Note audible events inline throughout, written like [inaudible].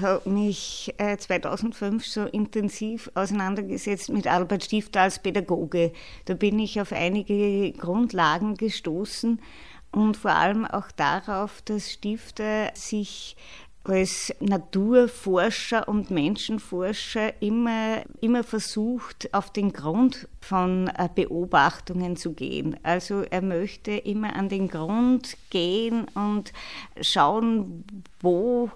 Habe mich 2005 so intensiv auseinandergesetzt mit Albert Stifter als Pädagoge. Da bin ich auf einige Grundlagen gestoßen und vor allem auch darauf, dass Stifter sich als Naturforscher und Menschenforscher immer, immer versucht, auf den Grund von äh, Beobachtungen zu gehen. Also er möchte immer an den Grund gehen und schauen, wo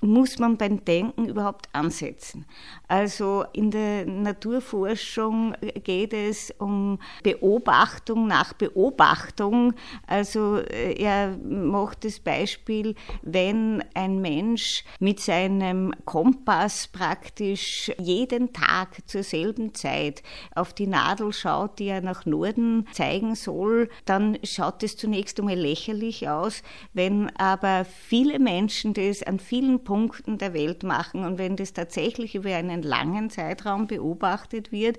muss man beim Denken überhaupt ansetzen? Also in der Naturforschung geht es um Beobachtung nach Beobachtung. Also äh, er macht das Beispiel, wenn ein Mensch mit seinem Kompass praktisch jeden Tag zur selben Zeit auf die Nadel schaut, die er nach Norden zeigen soll, dann schaut es zunächst einmal lächerlich aus. Wenn aber viele Menschen das an vielen Punkten der Welt machen und wenn das tatsächlich über einen langen Zeitraum beobachtet wird,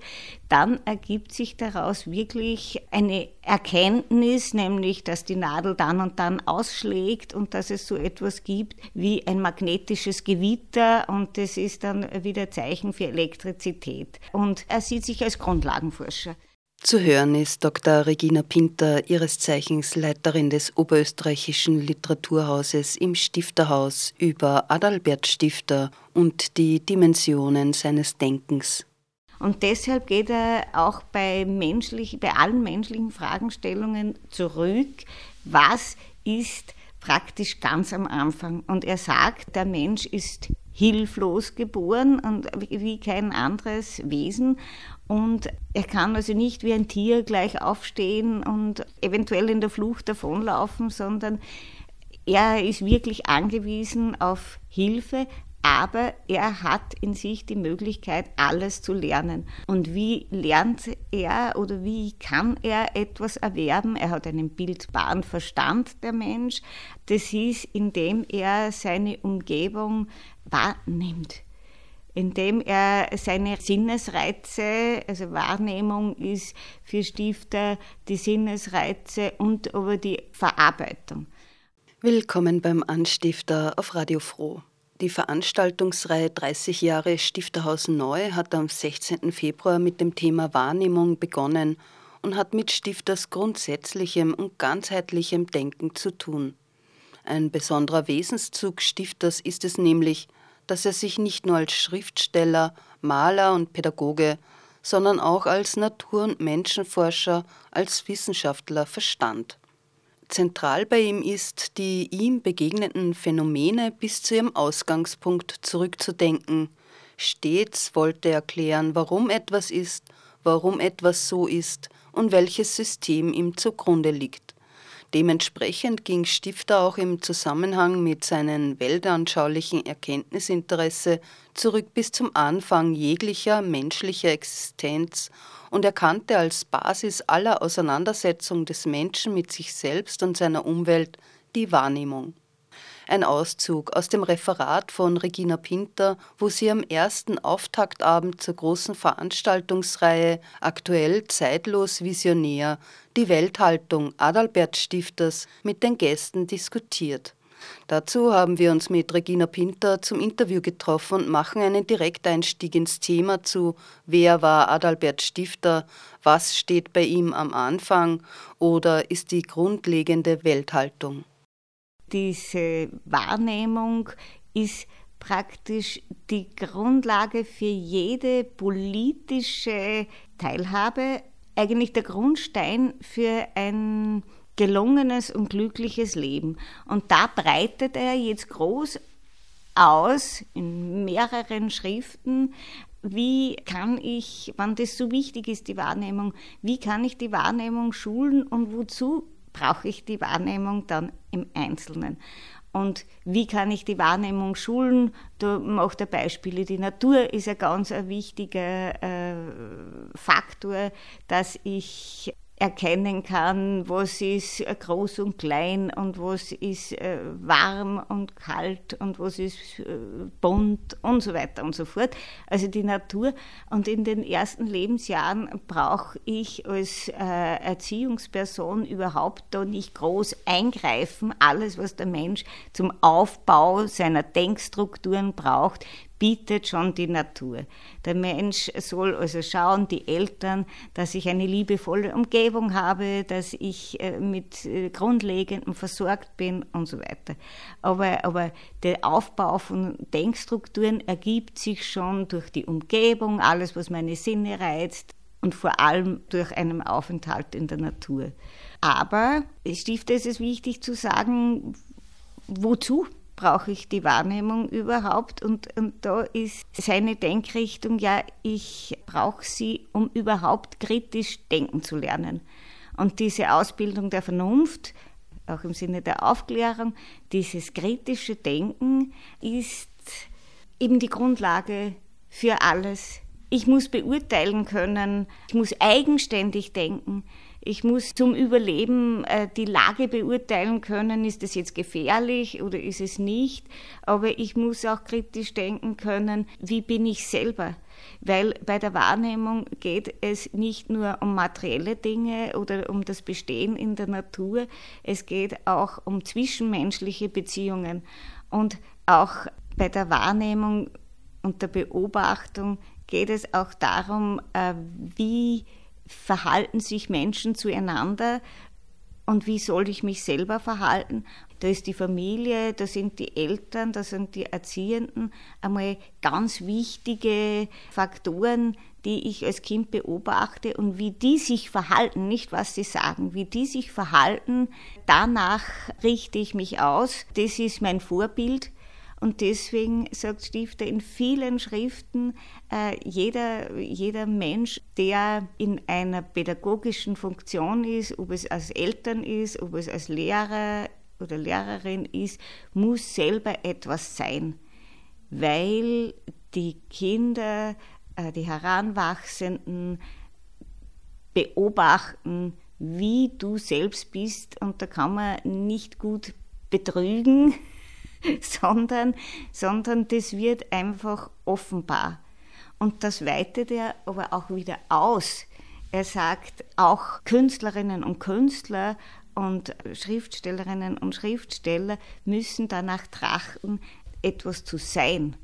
dann ergibt sich daraus wirklich eine Erkenntnis, nämlich dass die Nadel dann und dann ausschlägt und dass es so etwas gibt wie ein magnetisches Gewitter und das ist dann wieder Zeichen für Elektrizität. Und er sieht sich als Grundlagenforscher. Zu hören ist Dr. Regina Pinter, ihres Zeichens Leiterin des Oberösterreichischen Literaturhauses im Stifterhaus über Adalbert Stifter und die Dimensionen seines Denkens. Und deshalb geht er auch bei, menschlich, bei allen menschlichen Fragestellungen zurück, was ist praktisch ganz am Anfang. Und er sagt, der Mensch ist hilflos geboren und wie kein anderes Wesen. Und er kann also nicht wie ein Tier gleich aufstehen und eventuell in der Flucht davonlaufen, sondern er ist wirklich angewiesen auf Hilfe, aber er hat in sich die Möglichkeit, alles zu lernen. Und wie lernt er oder wie kann er etwas erwerben? Er hat einen bildbaren Verstand, der Mensch. Das ist, indem er seine Umgebung wahrnimmt indem er seine Sinnesreize, also Wahrnehmung ist für Stifter die Sinnesreize und aber die Verarbeitung. Willkommen beim Anstifter auf Radio Froh. Die Veranstaltungsreihe 30 Jahre Stifterhaus Neu hat am 16. Februar mit dem Thema Wahrnehmung begonnen und hat mit Stifters grundsätzlichem und ganzheitlichem Denken zu tun. Ein besonderer Wesenszug Stifters ist es nämlich, dass er sich nicht nur als Schriftsteller, Maler und Pädagoge, sondern auch als Natur- und Menschenforscher, als Wissenschaftler verstand. Zentral bei ihm ist, die ihm begegneten Phänomene bis zu ihrem Ausgangspunkt zurückzudenken. Stets wollte er erklären, warum etwas ist, warum etwas so ist und welches System ihm zugrunde liegt. Dementsprechend ging Stifter auch im Zusammenhang mit seinem weltanschaulichen Erkenntnisinteresse zurück bis zum Anfang jeglicher menschlicher Existenz und erkannte als Basis aller Auseinandersetzung des Menschen mit sich selbst und seiner Umwelt die Wahrnehmung ein Auszug aus dem Referat von Regina Pinter, wo sie am ersten Auftaktabend zur großen Veranstaltungsreihe Aktuell zeitlos visionär die Welthaltung Adalbert Stifters mit den Gästen diskutiert. Dazu haben wir uns mit Regina Pinter zum Interview getroffen und machen einen Direkteinstieg ins Thema zu Wer war Adalbert Stifter? Was steht bei ihm am Anfang? Oder ist die grundlegende Welthaltung? Diese Wahrnehmung ist praktisch die Grundlage für jede politische Teilhabe, eigentlich der Grundstein für ein gelungenes und glückliches Leben. Und da breitet er jetzt groß aus in mehreren Schriften wie kann ich, wann das so wichtig ist, die Wahrnehmung, wie kann ich die Wahrnehmung schulen und wozu brauche ich die Wahrnehmung dann im Einzelnen? Und wie kann ich die Wahrnehmung schulen? Da macht er Beispiele. Die Natur ist ein ganz wichtiger äh, Faktor, dass ich erkennen kann, was ist äh, groß und klein und was ist äh, warm und kalt und was ist äh, bunt und so weiter und so fort. Also die Natur. Und in den ersten Lebensjahren brauche ich als Erziehungsperson überhaupt da nicht groß eingreifen. Alles, was der Mensch zum Aufbau seiner Denkstrukturen braucht, bietet schon die Natur. Der Mensch soll also schauen, die Eltern, dass ich eine liebevolle Umgebung habe, dass ich äh, mit äh, Grundlegendem versorgt bin und so weiter. Aber, aber der Aufbau von Denkstrukturen ergibt sich schon durch die Umgebung, alles, was meine Sinne reizt und vor allem durch einen Aufenthalt in der Natur. Aber, Stifter, ist es wichtig zu sagen, wozu brauche ich die Wahrnehmung überhaupt? Und, und da ist seine Denkrichtung, ja, ich brauche sie, um überhaupt kritisch denken zu lernen. Und diese Ausbildung der Vernunft, auch im Sinne der Aufklärung, dieses kritische Denken ist eben die Grundlage für alles. Ich muss beurteilen können, ich muss eigenständig denken, ich muss zum Überleben äh, die Lage beurteilen können, ist das jetzt gefährlich oder ist es nicht. Aber ich muss auch kritisch denken können, wie bin ich selber. Weil bei der Wahrnehmung geht es nicht nur um materielle Dinge oder um das Bestehen in der Natur, es geht auch um zwischenmenschliche Beziehungen. Und auch bei der Wahrnehmung und der Beobachtung geht es auch darum, äh, wie verhalten sich Menschen zueinander und wie soll ich mich selber verhalten? Da ist die Familie, da sind die Eltern, da sind die Erziehenden einmal ganz wichtige Faktoren, die ich als Kind beobachte und wie die sich verhalten, nicht was sie sagen, wie die sich verhalten, danach richte ich mich aus. Das ist mein Vorbild und deswegen sagt Stifter in vielen Schriften, äh, jeder, jeder Mensch, der in einer pädagogischen Funktion ist, ob es als Eltern ist, ob es als Lehrer oder Lehrerin ist, muss selber etwas sein, weil die Kinder, äh, die Heranwachsenden beobachten, wie du selbst bist. Und da kann man nicht gut betrügen, [laughs] sondern, sondern das wird einfach offenbar. Und das weitet er aber auch wieder aus. Er sagt, auch Künstlerinnen und Künstler und Schriftstellerinnen und Schriftsteller müssen danach trachten, etwas zu sein.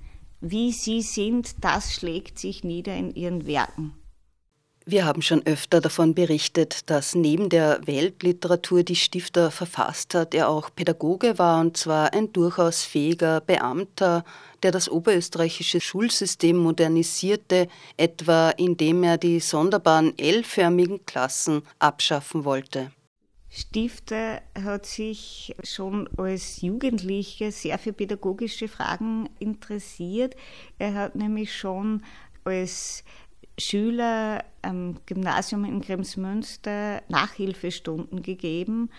Wie sie sind, das schlägt sich nieder in ihren Werken. Wir haben schon öfter davon berichtet, dass neben der Weltliteratur, die Stifter verfasst hat, er auch Pädagoge war und zwar ein durchaus fähiger Beamter, der das oberösterreichische Schulsystem modernisierte, etwa indem er die sonderbaren L-förmigen Klassen abschaffen wollte. Stifter hat sich schon als Jugendlicher sehr für pädagogische Fragen interessiert. Er hat nämlich schon als Schüler am Gymnasium in Kremsmünster Nachhilfestunden gegeben.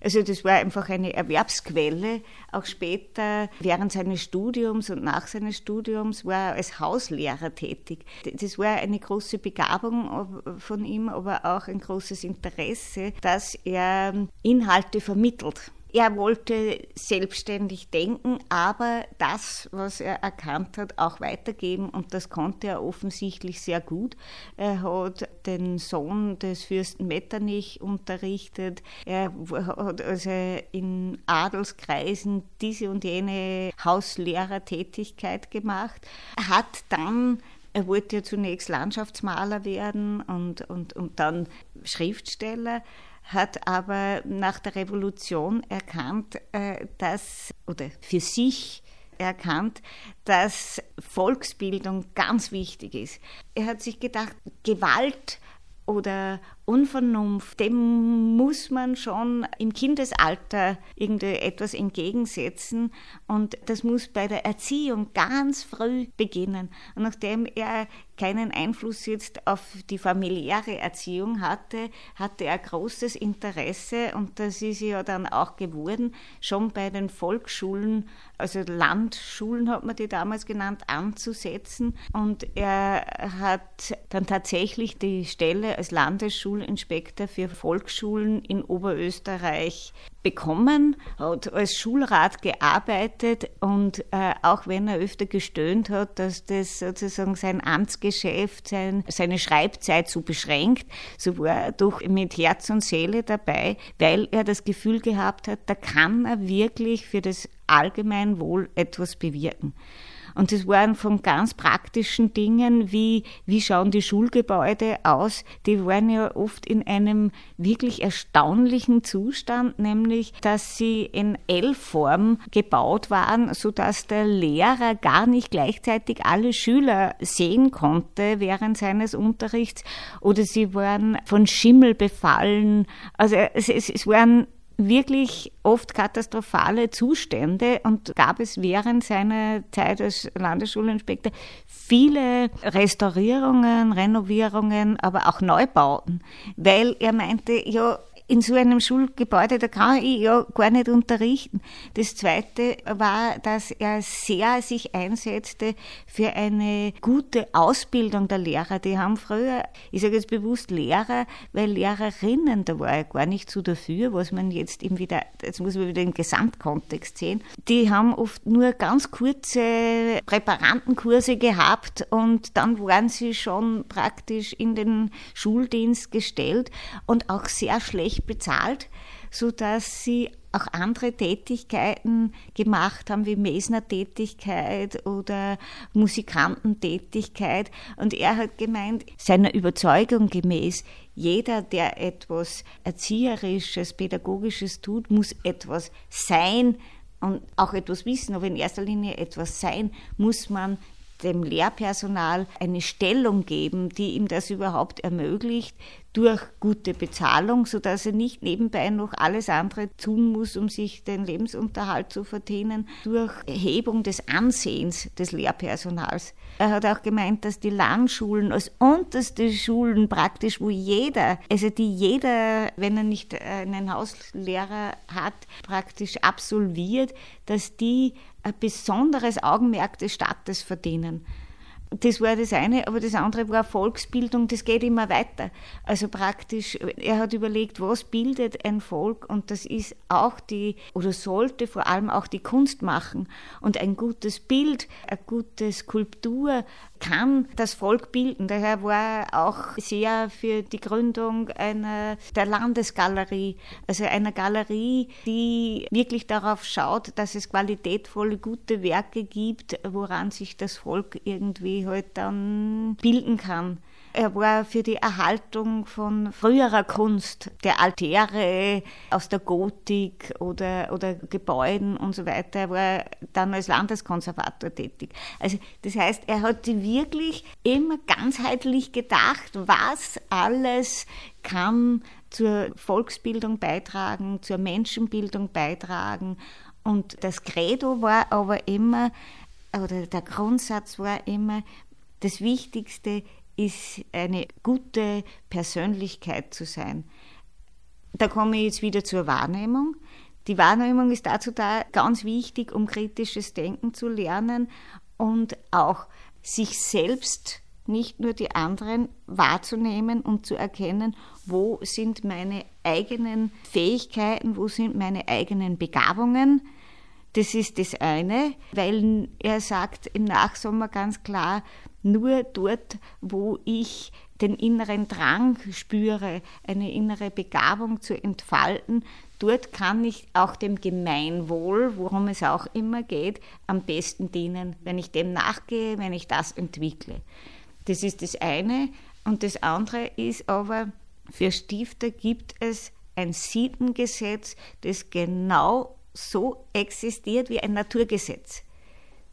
Also das war einfach eine Erwerbsquelle. Auch später, während seines Studiums und nach seines Studiums, war er als Hauslehrer tätig. Das war eine große Begabung von ihm, aber auch ein großes Interesse, dass er Inhalte vermittelt. Er wollte selbstständig denken, aber das, was er erkannt hat, auch weitergeben und das konnte er offensichtlich sehr gut. Er hat den Sohn des Fürsten Metternich unterrichtet. Er hat also in Adelskreisen diese und jene Hauslehrertätigkeit gemacht. Hat dann er wollte ja zunächst Landschaftsmaler werden und, und, und dann Schriftsteller hat aber nach der Revolution erkannt, äh, dass, oder für sich erkannt, dass Volksbildung ganz wichtig ist. Er hat sich gedacht, Gewalt oder, Unvernunft, dem muss man schon im Kindesalter irgendwie etwas entgegensetzen und das muss bei der Erziehung ganz früh beginnen. Und nachdem er keinen Einfluss jetzt auf die familiäre Erziehung hatte, hatte er großes Interesse und das ist ja dann auch geworden, schon bei den Volksschulen, also Landschulen hat man die damals genannt, anzusetzen. Und er hat dann tatsächlich die Stelle als Landesschulinspektor für Volksschulen in Oberösterreich bekommen, hat als Schulrat gearbeitet und äh, auch wenn er öfter gestöhnt hat, dass das sozusagen sein Amtsgeschäft, sein, seine Schreibzeit so beschränkt, so war er doch mit Herz und Seele dabei, weil er das Gefühl gehabt hat, da kann er wirklich für das Allgemeinwohl etwas bewirken. Und das waren von ganz praktischen Dingen, wie, wie schauen die Schulgebäude aus, die waren ja oft in einem wirklich erstaunlichen Zustand, nämlich, dass sie in L-Form gebaut waren, sodass der Lehrer gar nicht gleichzeitig alle Schüler sehen konnte während seines Unterrichts oder sie waren von Schimmel befallen. Also es, es, es waren wirklich oft katastrophale Zustände und gab es während seiner Zeit als Landesschulinspektor viele Restaurierungen, Renovierungen, aber auch Neubauten, weil er meinte, ja, in so einem Schulgebäude, da kann ich ja gar nicht unterrichten. Das Zweite war, dass er sehr sich einsetzte für eine gute Ausbildung der Lehrer. Die haben früher, ich sage jetzt bewusst Lehrer, weil Lehrerinnen, da war er gar nicht so dafür, was man jetzt eben wieder, jetzt muss man wieder im Gesamtkontext sehen, die haben oft nur ganz kurze Präparantenkurse gehabt und dann waren sie schon praktisch in den Schuldienst gestellt und auch sehr schlecht bezahlt, sodass sie auch andere Tätigkeiten gemacht haben, wie Mesner-Tätigkeit oder Musikantentätigkeit. Und er hat gemeint, seiner Überzeugung gemäß, jeder, der etwas Erzieherisches, Pädagogisches tut, muss etwas sein und auch etwas wissen, aber in erster Linie etwas sein, muss man dem Lehrpersonal eine Stellung geben, die ihm das überhaupt ermöglicht, durch gute Bezahlung, sodass er nicht nebenbei noch alles andere tun muss, um sich den Lebensunterhalt zu verdienen, durch Erhebung des Ansehens des Lehrpersonals. Er hat auch gemeint, dass die Landschulen als unterste Schulen praktisch, wo jeder, also die jeder, wenn er nicht einen Hauslehrer hat, praktisch absolviert, dass die ein besonderes Augenmerk des Staates verdienen. Das war das eine, aber das andere war Volksbildung, das geht immer weiter. Also praktisch, er hat überlegt, was bildet ein Volk und das ist auch die, oder sollte vor allem auch die Kunst machen. Und ein gutes Bild, eine gute Skulptur kann das Volk bilden. Daher war er auch sehr für die Gründung einer, der Landesgalerie, also einer Galerie, die wirklich darauf schaut, dass es qualitätvolle, gute Werke gibt, woran sich das Volk irgendwie halt dann bilden kann. Er war für die Erhaltung von früherer Kunst, der Altäre aus der Gotik oder, oder Gebäuden und so weiter. Er war dann als Landeskonservator tätig. Also das heißt, er hat wirklich immer ganzheitlich gedacht, was alles kann zur Volksbildung beitragen, zur Menschenbildung beitragen. Und das Credo war aber immer, oder der Grundsatz war immer, das Wichtigste ist eine gute Persönlichkeit zu sein. Da komme ich jetzt wieder zur Wahrnehmung. Die Wahrnehmung ist dazu da, ganz wichtig, um kritisches Denken zu lernen und auch sich selbst, nicht nur die anderen, wahrzunehmen und zu erkennen, wo sind meine eigenen Fähigkeiten, wo sind meine eigenen Begabungen. Das ist das eine, weil er sagt im Nachsommer ganz klar, nur dort, wo ich den inneren Drang spüre, eine innere Begabung zu entfalten, dort kann ich auch dem Gemeinwohl, worum es auch immer geht, am besten dienen, wenn ich dem nachgehe, wenn ich das entwickle. Das ist das eine. Und das andere ist aber, für Stifter gibt es ein Sietengesetz, das genau so existiert wie ein Naturgesetz.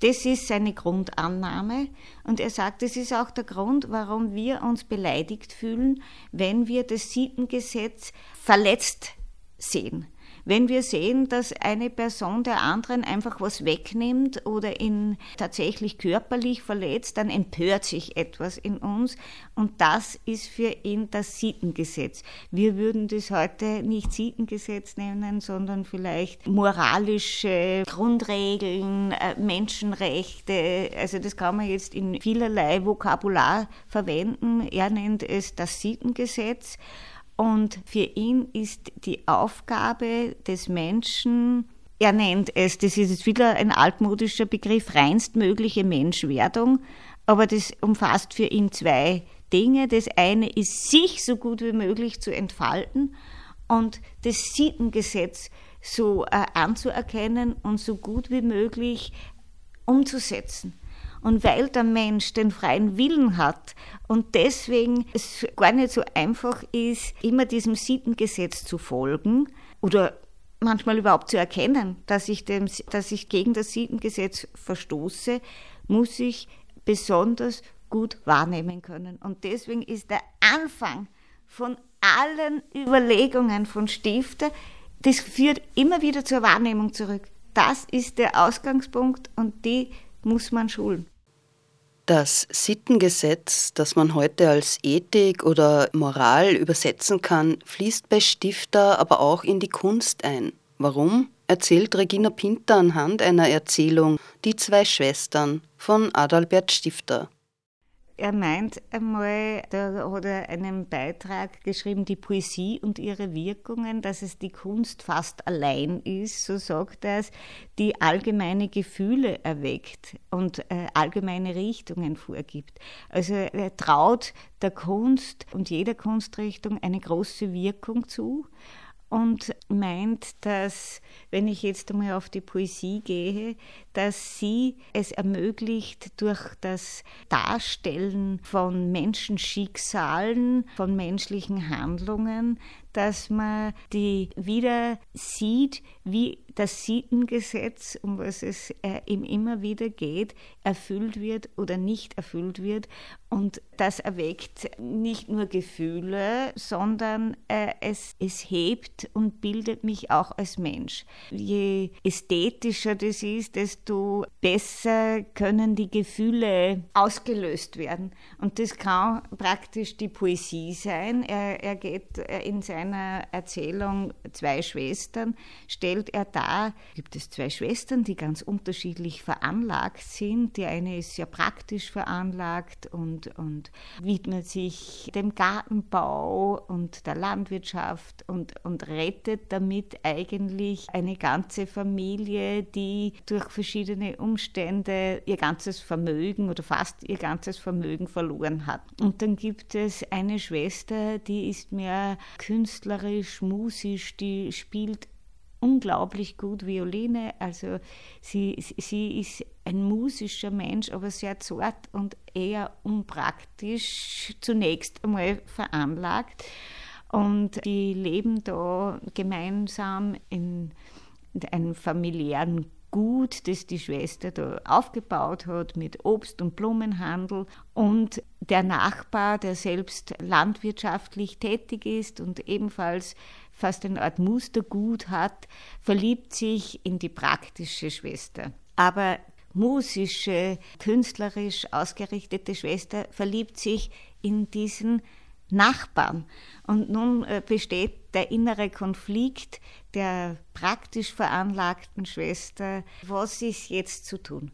Das ist seine Grundannahme. Und er sagt, das ist auch der Grund, warum wir uns beleidigt fühlen, wenn wir das Sietengesetz verletzt sehen. Wenn wir sehen, dass eine Person der anderen einfach was wegnimmt oder ihn tatsächlich körperlich verletzt, dann empört sich etwas in uns und das ist für ihn das Sietengesetz. Wir würden das heute nicht Sietengesetz nennen, sondern vielleicht moralische Grundregeln, äh, Menschenrechte. Also das kann man jetzt in vielerlei Vokabular verwenden. Er nennt es das Sietengesetz. Und für ihn ist die Aufgabe des Menschen, er nennt es, das ist jetzt wieder ein altmodischer Begriff, reinstmögliche Menschwerdung, aber das umfasst für ihn zwei Dinge. Das eine ist, sich so gut wie möglich zu entfalten und das Sittengesetz so äh, anzuerkennen und so gut wie möglich umzusetzen. Und weil der Mensch den freien Willen hat und deswegen es gar nicht so einfach ist, immer diesem Sittengesetz zu folgen oder manchmal überhaupt zu erkennen, dass ich, dem, dass ich gegen das Sittengesetz verstoße, muss ich besonders gut wahrnehmen können. Und deswegen ist der Anfang von allen Überlegungen von Stifter, das führt immer wieder zur Wahrnehmung zurück. Das ist der Ausgangspunkt und die muss man schulen. Das Sittengesetz, das man heute als Ethik oder Moral übersetzen kann, fließt bei Stifter aber auch in die Kunst ein. Warum? erzählt Regina Pinter anhand einer Erzählung Die zwei Schwestern von Adalbert Stifter. Er meint einmal, da hat er einen Beitrag geschrieben, die Poesie und ihre Wirkungen, dass es die Kunst fast allein ist, so sagt er es, die allgemeine Gefühle erweckt und äh, allgemeine Richtungen vorgibt. Also er traut der Kunst und jeder Kunstrichtung eine große Wirkung zu und meint, dass, wenn ich jetzt einmal auf die Poesie gehe, dass sie es ermöglicht, durch das Darstellen von Menschenschicksalen, von menschlichen Handlungen, dass man die wieder sieht, wie das Sietengesetz, um was es äh, ihm immer wieder geht, erfüllt wird oder nicht erfüllt wird. Und das erweckt nicht nur Gefühle, sondern äh, es, es hebt und bildet mich auch als Mensch. Je ästhetischer das ist, desto besser können die Gefühle ausgelöst werden. Und das kann praktisch die Poesie sein. Er, er geht äh, in seiner Erzählung Zwei Schwestern, stellt er dar, gibt es zwei Schwestern, die ganz unterschiedlich veranlagt sind. Die eine ist sehr praktisch veranlagt und, und widmet sich dem Gartenbau und der Landwirtschaft und, und rettet damit eigentlich eine ganze Familie, die durch verschiedene Umstände ihr ganzes Vermögen oder fast ihr ganzes Vermögen verloren hat. Und dann gibt es eine Schwester, die ist mehr künstlerisch, musisch, die spielt unglaublich gut Violine. Also sie, sie ist ein musischer Mensch, aber sehr zart und eher unpraktisch zunächst einmal veranlagt. Und die leben da gemeinsam in einem familiären Gut, das die Schwester da aufgebaut hat mit Obst- und Blumenhandel. Und der Nachbar, der selbst landwirtschaftlich tätig ist und ebenfalls fast eine Art Mustergut hat, verliebt sich in die praktische Schwester. Aber musische, künstlerisch ausgerichtete Schwester verliebt sich in diesen Nachbarn. Und nun äh, besteht der innere Konflikt der praktisch veranlagten Schwester. Was ist jetzt zu tun?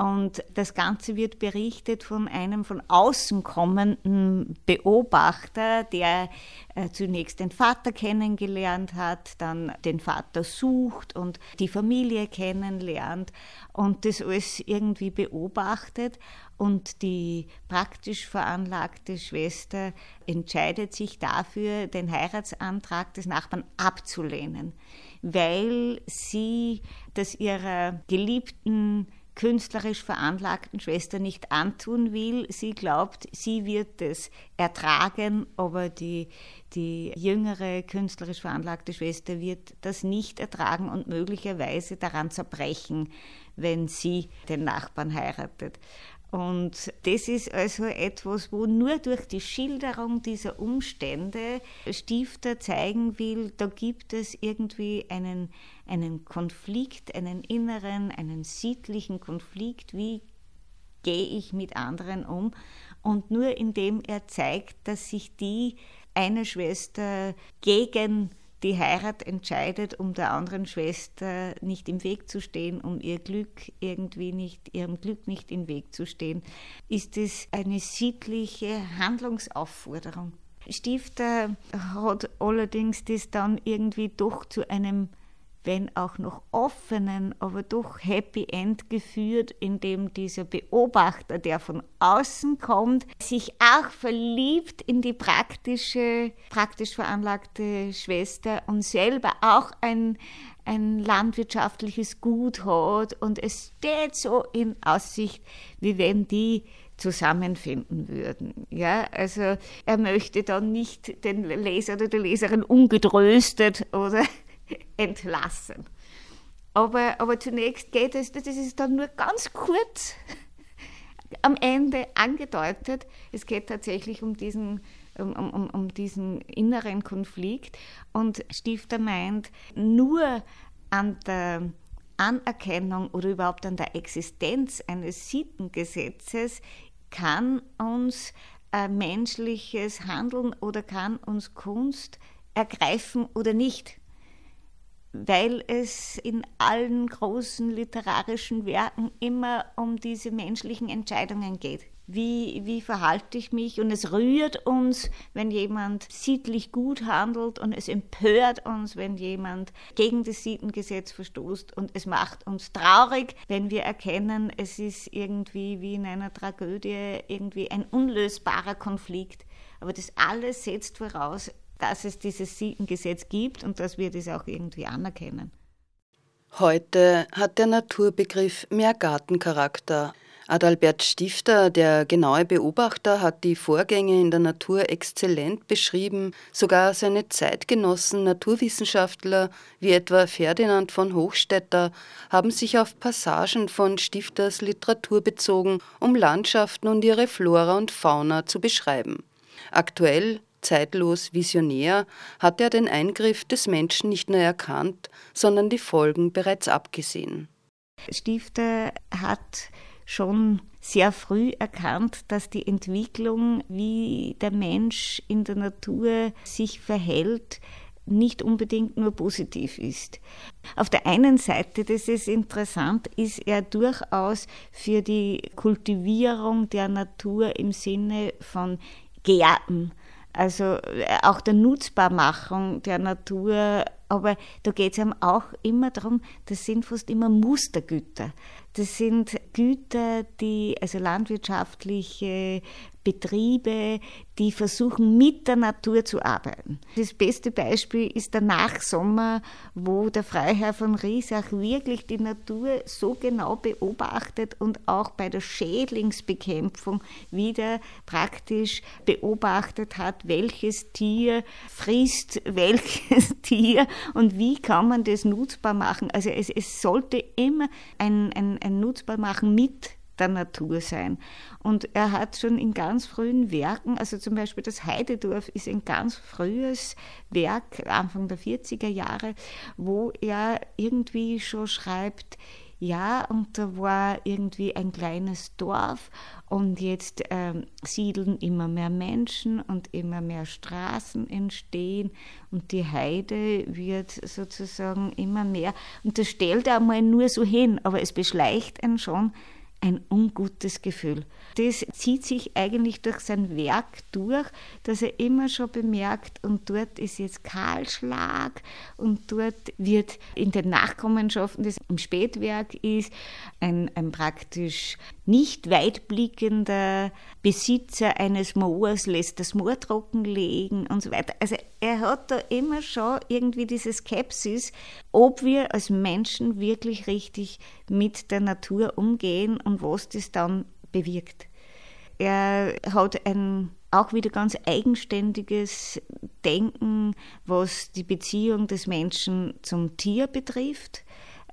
Und das Ganze wird berichtet von einem von außen kommenden Beobachter, der äh, zunächst den Vater kennengelernt hat, dann den Vater sucht und die Familie kennenlernt und das alles irgendwie beobachtet. Und die praktisch veranlagte Schwester entscheidet sich dafür, den Heiratsantrag des Nachbarn abzulehnen, weil sie das ihrer geliebten künstlerisch veranlagten Schwester nicht antun will. Sie glaubt, sie wird es ertragen, aber die, die jüngere künstlerisch veranlagte Schwester wird das nicht ertragen und möglicherweise daran zerbrechen, wenn sie den Nachbarn heiratet. Und das ist also etwas, wo nur durch die Schilderung dieser Umstände Stifter zeigen will, da gibt es irgendwie einen, einen Konflikt, einen inneren, einen sittlichen Konflikt, wie gehe ich mit anderen um. Und nur indem er zeigt, dass sich die eine Schwester gegen die Heirat entscheidet, um der anderen Schwester nicht im Weg zu stehen, um ihr Glück irgendwie nicht, ihrem Glück nicht im Weg zu stehen, ist es eine sittliche Handlungsaufforderung. Stifter hat allerdings das dann irgendwie doch zu einem wenn auch noch offenen, aber doch Happy End geführt, in dem dieser Beobachter, der von außen kommt, sich auch verliebt in die praktische, praktisch veranlagte Schwester und selber auch ein, ein landwirtschaftliches Gut hat und es steht so in Aussicht, wie wenn die zusammenfinden würden. Ja, also er möchte dann nicht den Leser oder die Leserin ungetröstet oder [laughs] entlassen. Aber, aber zunächst geht es, das ist dann nur ganz kurz [laughs] am Ende angedeutet, es geht tatsächlich um diesen, um, um, um diesen inneren Konflikt. Und Stifter meint, nur an der Anerkennung oder überhaupt an der Existenz eines Sittengesetzes kann uns äh, menschliches Handeln oder kann uns Kunst ergreifen oder nicht weil es in allen großen literarischen Werken immer um diese menschlichen Entscheidungen geht. Wie, wie verhalte ich mich? Und es rührt uns, wenn jemand sittlich gut handelt und es empört uns, wenn jemand gegen das Sittengesetz verstoßt und es macht uns traurig, wenn wir erkennen, es ist irgendwie wie in einer Tragödie irgendwie ein unlösbarer Konflikt. Aber das alles setzt voraus, dass es dieses Siegengesetz gibt und dass wir das auch irgendwie anerkennen. Heute hat der Naturbegriff mehr Gartencharakter. Adalbert Stifter, der genaue Beobachter, hat die Vorgänge in der Natur exzellent beschrieben. Sogar seine Zeitgenossen Naturwissenschaftler wie etwa Ferdinand von Hochstetter haben sich auf Passagen von Stifters Literatur bezogen, um Landschaften und ihre Flora und Fauna zu beschreiben. Aktuell zeitlos visionär, hat er den Eingriff des Menschen nicht nur erkannt, sondern die Folgen bereits abgesehen. Stifter hat schon sehr früh erkannt, dass die Entwicklung, wie der Mensch in der Natur sich verhält, nicht unbedingt nur positiv ist. Auf der einen Seite, das ist interessant, ist er durchaus für die Kultivierung der Natur im Sinne von Gärten, also äh, auch der Nutzbarmachung der Natur. Aber da geht es einem auch immer darum, das sind fast immer Mustergüter. Das sind Güter, die, also landwirtschaftliche Betriebe, die versuchen, mit der Natur zu arbeiten. Das beste Beispiel ist der Nachsommer, wo der Freiherr von Riesach wirklich die Natur so genau beobachtet und auch bei der Schädlingsbekämpfung wieder praktisch beobachtet hat, welches Tier frisst welches [laughs] Tier und wie kann man das nutzbar machen. Also es, es sollte immer ein, ein, ein nutzbar machen mit der Natur sein. Und er hat schon in ganz frühen Werken, also zum Beispiel das Heidedorf ist ein ganz frühes Werk, Anfang der 40er Jahre, wo er irgendwie schon schreibt, ja, und da war irgendwie ein kleines Dorf und jetzt ähm, siedeln immer mehr Menschen und immer mehr Straßen entstehen und die Heide wird sozusagen immer mehr. Und das stellt er einmal nur so hin, aber es beschleicht einen schon ein ungutes Gefühl. Das zieht sich eigentlich durch sein Werk durch, dass er immer schon bemerkt, und dort ist jetzt Kahlschlag und dort wird in den Nachkommenschaften, das im Spätwerk ist, ein, ein praktisch nicht weitblickender Besitzer eines Moors lässt das Moor trockenlegen und so weiter. Also er hat da immer schon irgendwie diese Skepsis, ob wir als Menschen wirklich richtig mit der Natur umgehen und was das dann bewirkt. Er hat ein auch wieder ganz eigenständiges Denken, was die Beziehung des Menschen zum Tier betrifft.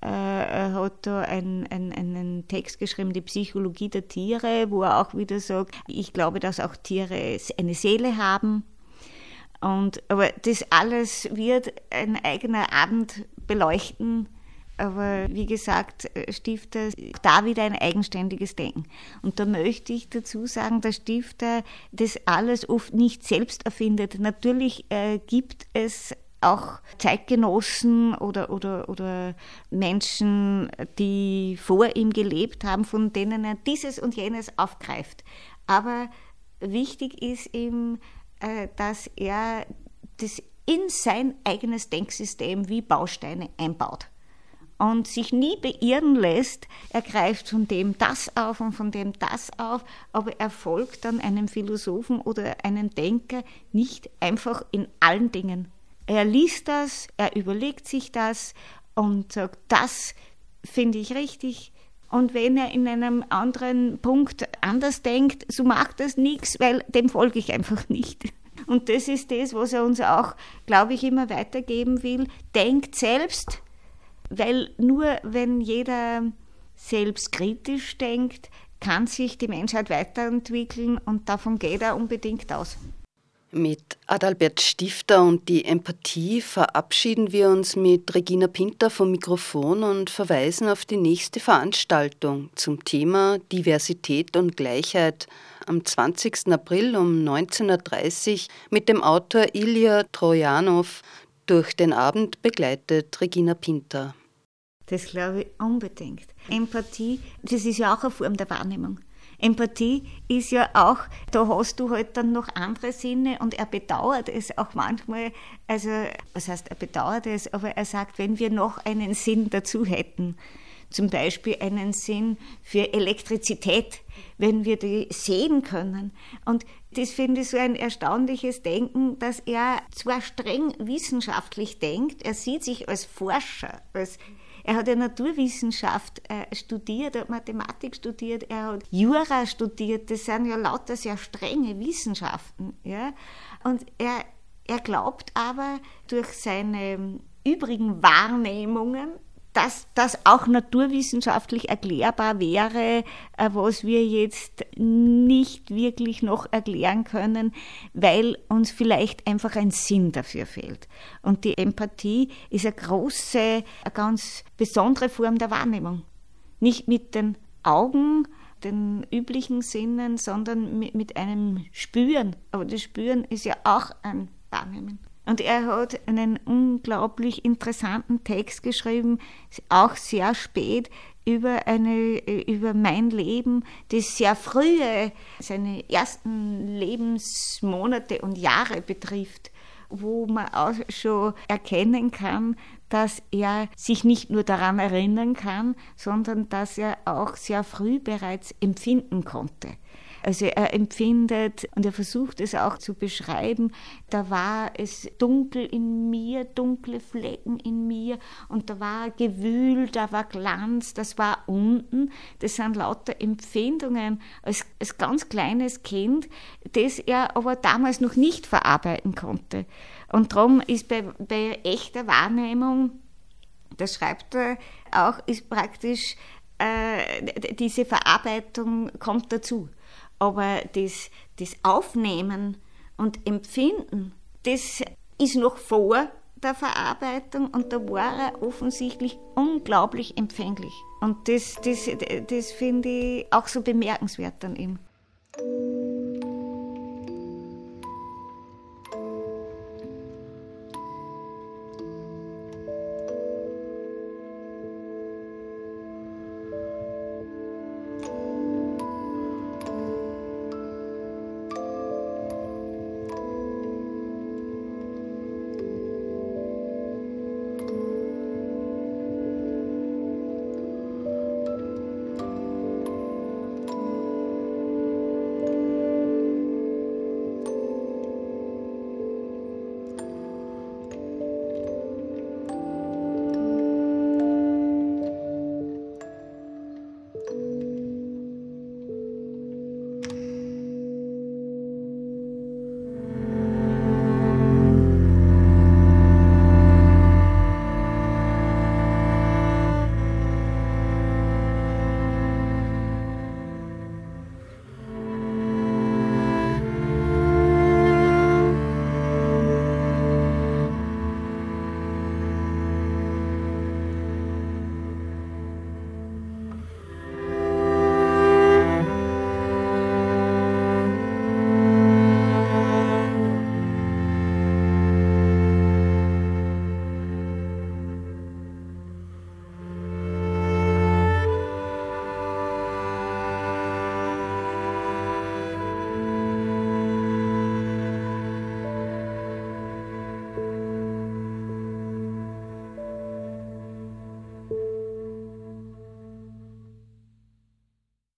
Äh, hat da einen, einen, einen Text geschrieben, die Psychologie der Tiere, wo er auch wieder sagt, ich glaube, dass auch Tiere eine Seele haben. Und, aber das alles wird ein eigener Abend beleuchten aber wie gesagt, äh, Stifter, da wieder ein eigenständiges Denken. Und da möchte ich dazu sagen, dass Stifter das alles oft nicht selbst erfindet. Natürlich äh, gibt es auch Zeitgenossen oder, oder, oder Menschen, die vor ihm gelebt haben, von denen er dieses und jenes aufgreift. Aber wichtig ist ihm, äh, dass er das in sein eigenes Denksystem wie Bausteine einbaut und sich nie beirren lässt, er greift von dem das auf und von dem das auf, aber er folgt dann einem Philosophen oder einem Denker nicht einfach in allen Dingen. Er liest das, er überlegt sich das und sagt, das finde ich richtig. Und wenn er in einem anderen Punkt anders denkt, so macht das nichts, weil dem folge ich einfach nicht. [laughs] Und das ist das, was er uns auch, glaube ich, immer weitergeben will. Denkt selbst, weil nur wenn jeder selbstkritisch denkt, kann sich die Menschheit weiterentwickeln und davon geht er unbedingt aus. Mit Adalbert Stifter und die Empathie verabschieden wir uns mit Regina Pinter vom Mikrofon und verweisen auf die nächste Veranstaltung zum Thema Diversität und Gleichheit am 20. April um 19.30 Uhr mit dem Autor Ilya Trojanov, durch den Abend begleitet Regina Pinter. Das glaube ich unbedingt. Empathie, das ist ja auch eine Form der Wahrnehmung. Empathie ist ja auch, da hast du halt dann noch andere Sinne und er bedauert es auch manchmal, also was heißt er bedauert es, aber er sagt, wenn wir noch einen Sinn dazu hätten, zum Beispiel einen Sinn für Elektrizität, wenn wir die sehen können. Und das finde ich so ein erstaunliches Denken, dass er zwar streng wissenschaftlich denkt, er sieht sich als Forscher, als er hat ja Naturwissenschaft äh, studiert, er hat Mathematik studiert, er hat Jura studiert. Das sind ja lauter sehr strenge Wissenschaften. Ja? Und er, er glaubt aber durch seine übrigen Wahrnehmungen, dass das auch naturwissenschaftlich erklärbar wäre, äh, was wir jetzt nicht wirklich noch erklären können, weil uns vielleicht einfach ein Sinn dafür fehlt. Und die Empathie ist eine große, eine ganz besondere Form der Wahrnehmung. Nicht mit den Augen, den üblichen Sinnen, sondern mit, einem Spüren. Aber das Spüren ist ja auch ein Wahrnehmen. Und er hat einen unglaublich interessanten Text geschrieben, auch sehr spät, über, eine, über mein Leben, das sehr frühe, seine ersten Lebensmonate und Jahre betrifft, wo man auch schon erkennen kann, dass er sich nicht nur daran erinnern kann, sondern dass er auch sehr früh bereits empfinden konnte. Also er empfindet und er versucht es auch zu beschreiben, da war es dunkel in mir, dunkle Flecken in mir und da war Gewühl, da war Glanz, das war unten. Das sind lauter Empfindungen als, als ganz kleines Kind, das er aber damals noch nicht verarbeiten konnte. Und darum ist bei, bei echter Wahrnehmung, das schreibt er auch, ist praktisch äh, diese Verarbeitung kommt dazu. Aber das, das Aufnehmen und Empfinden, das ist noch vor der Verarbeitung und da war er offensichtlich unglaublich empfänglich. Und das, das, das finde ich auch so bemerkenswert an ihm.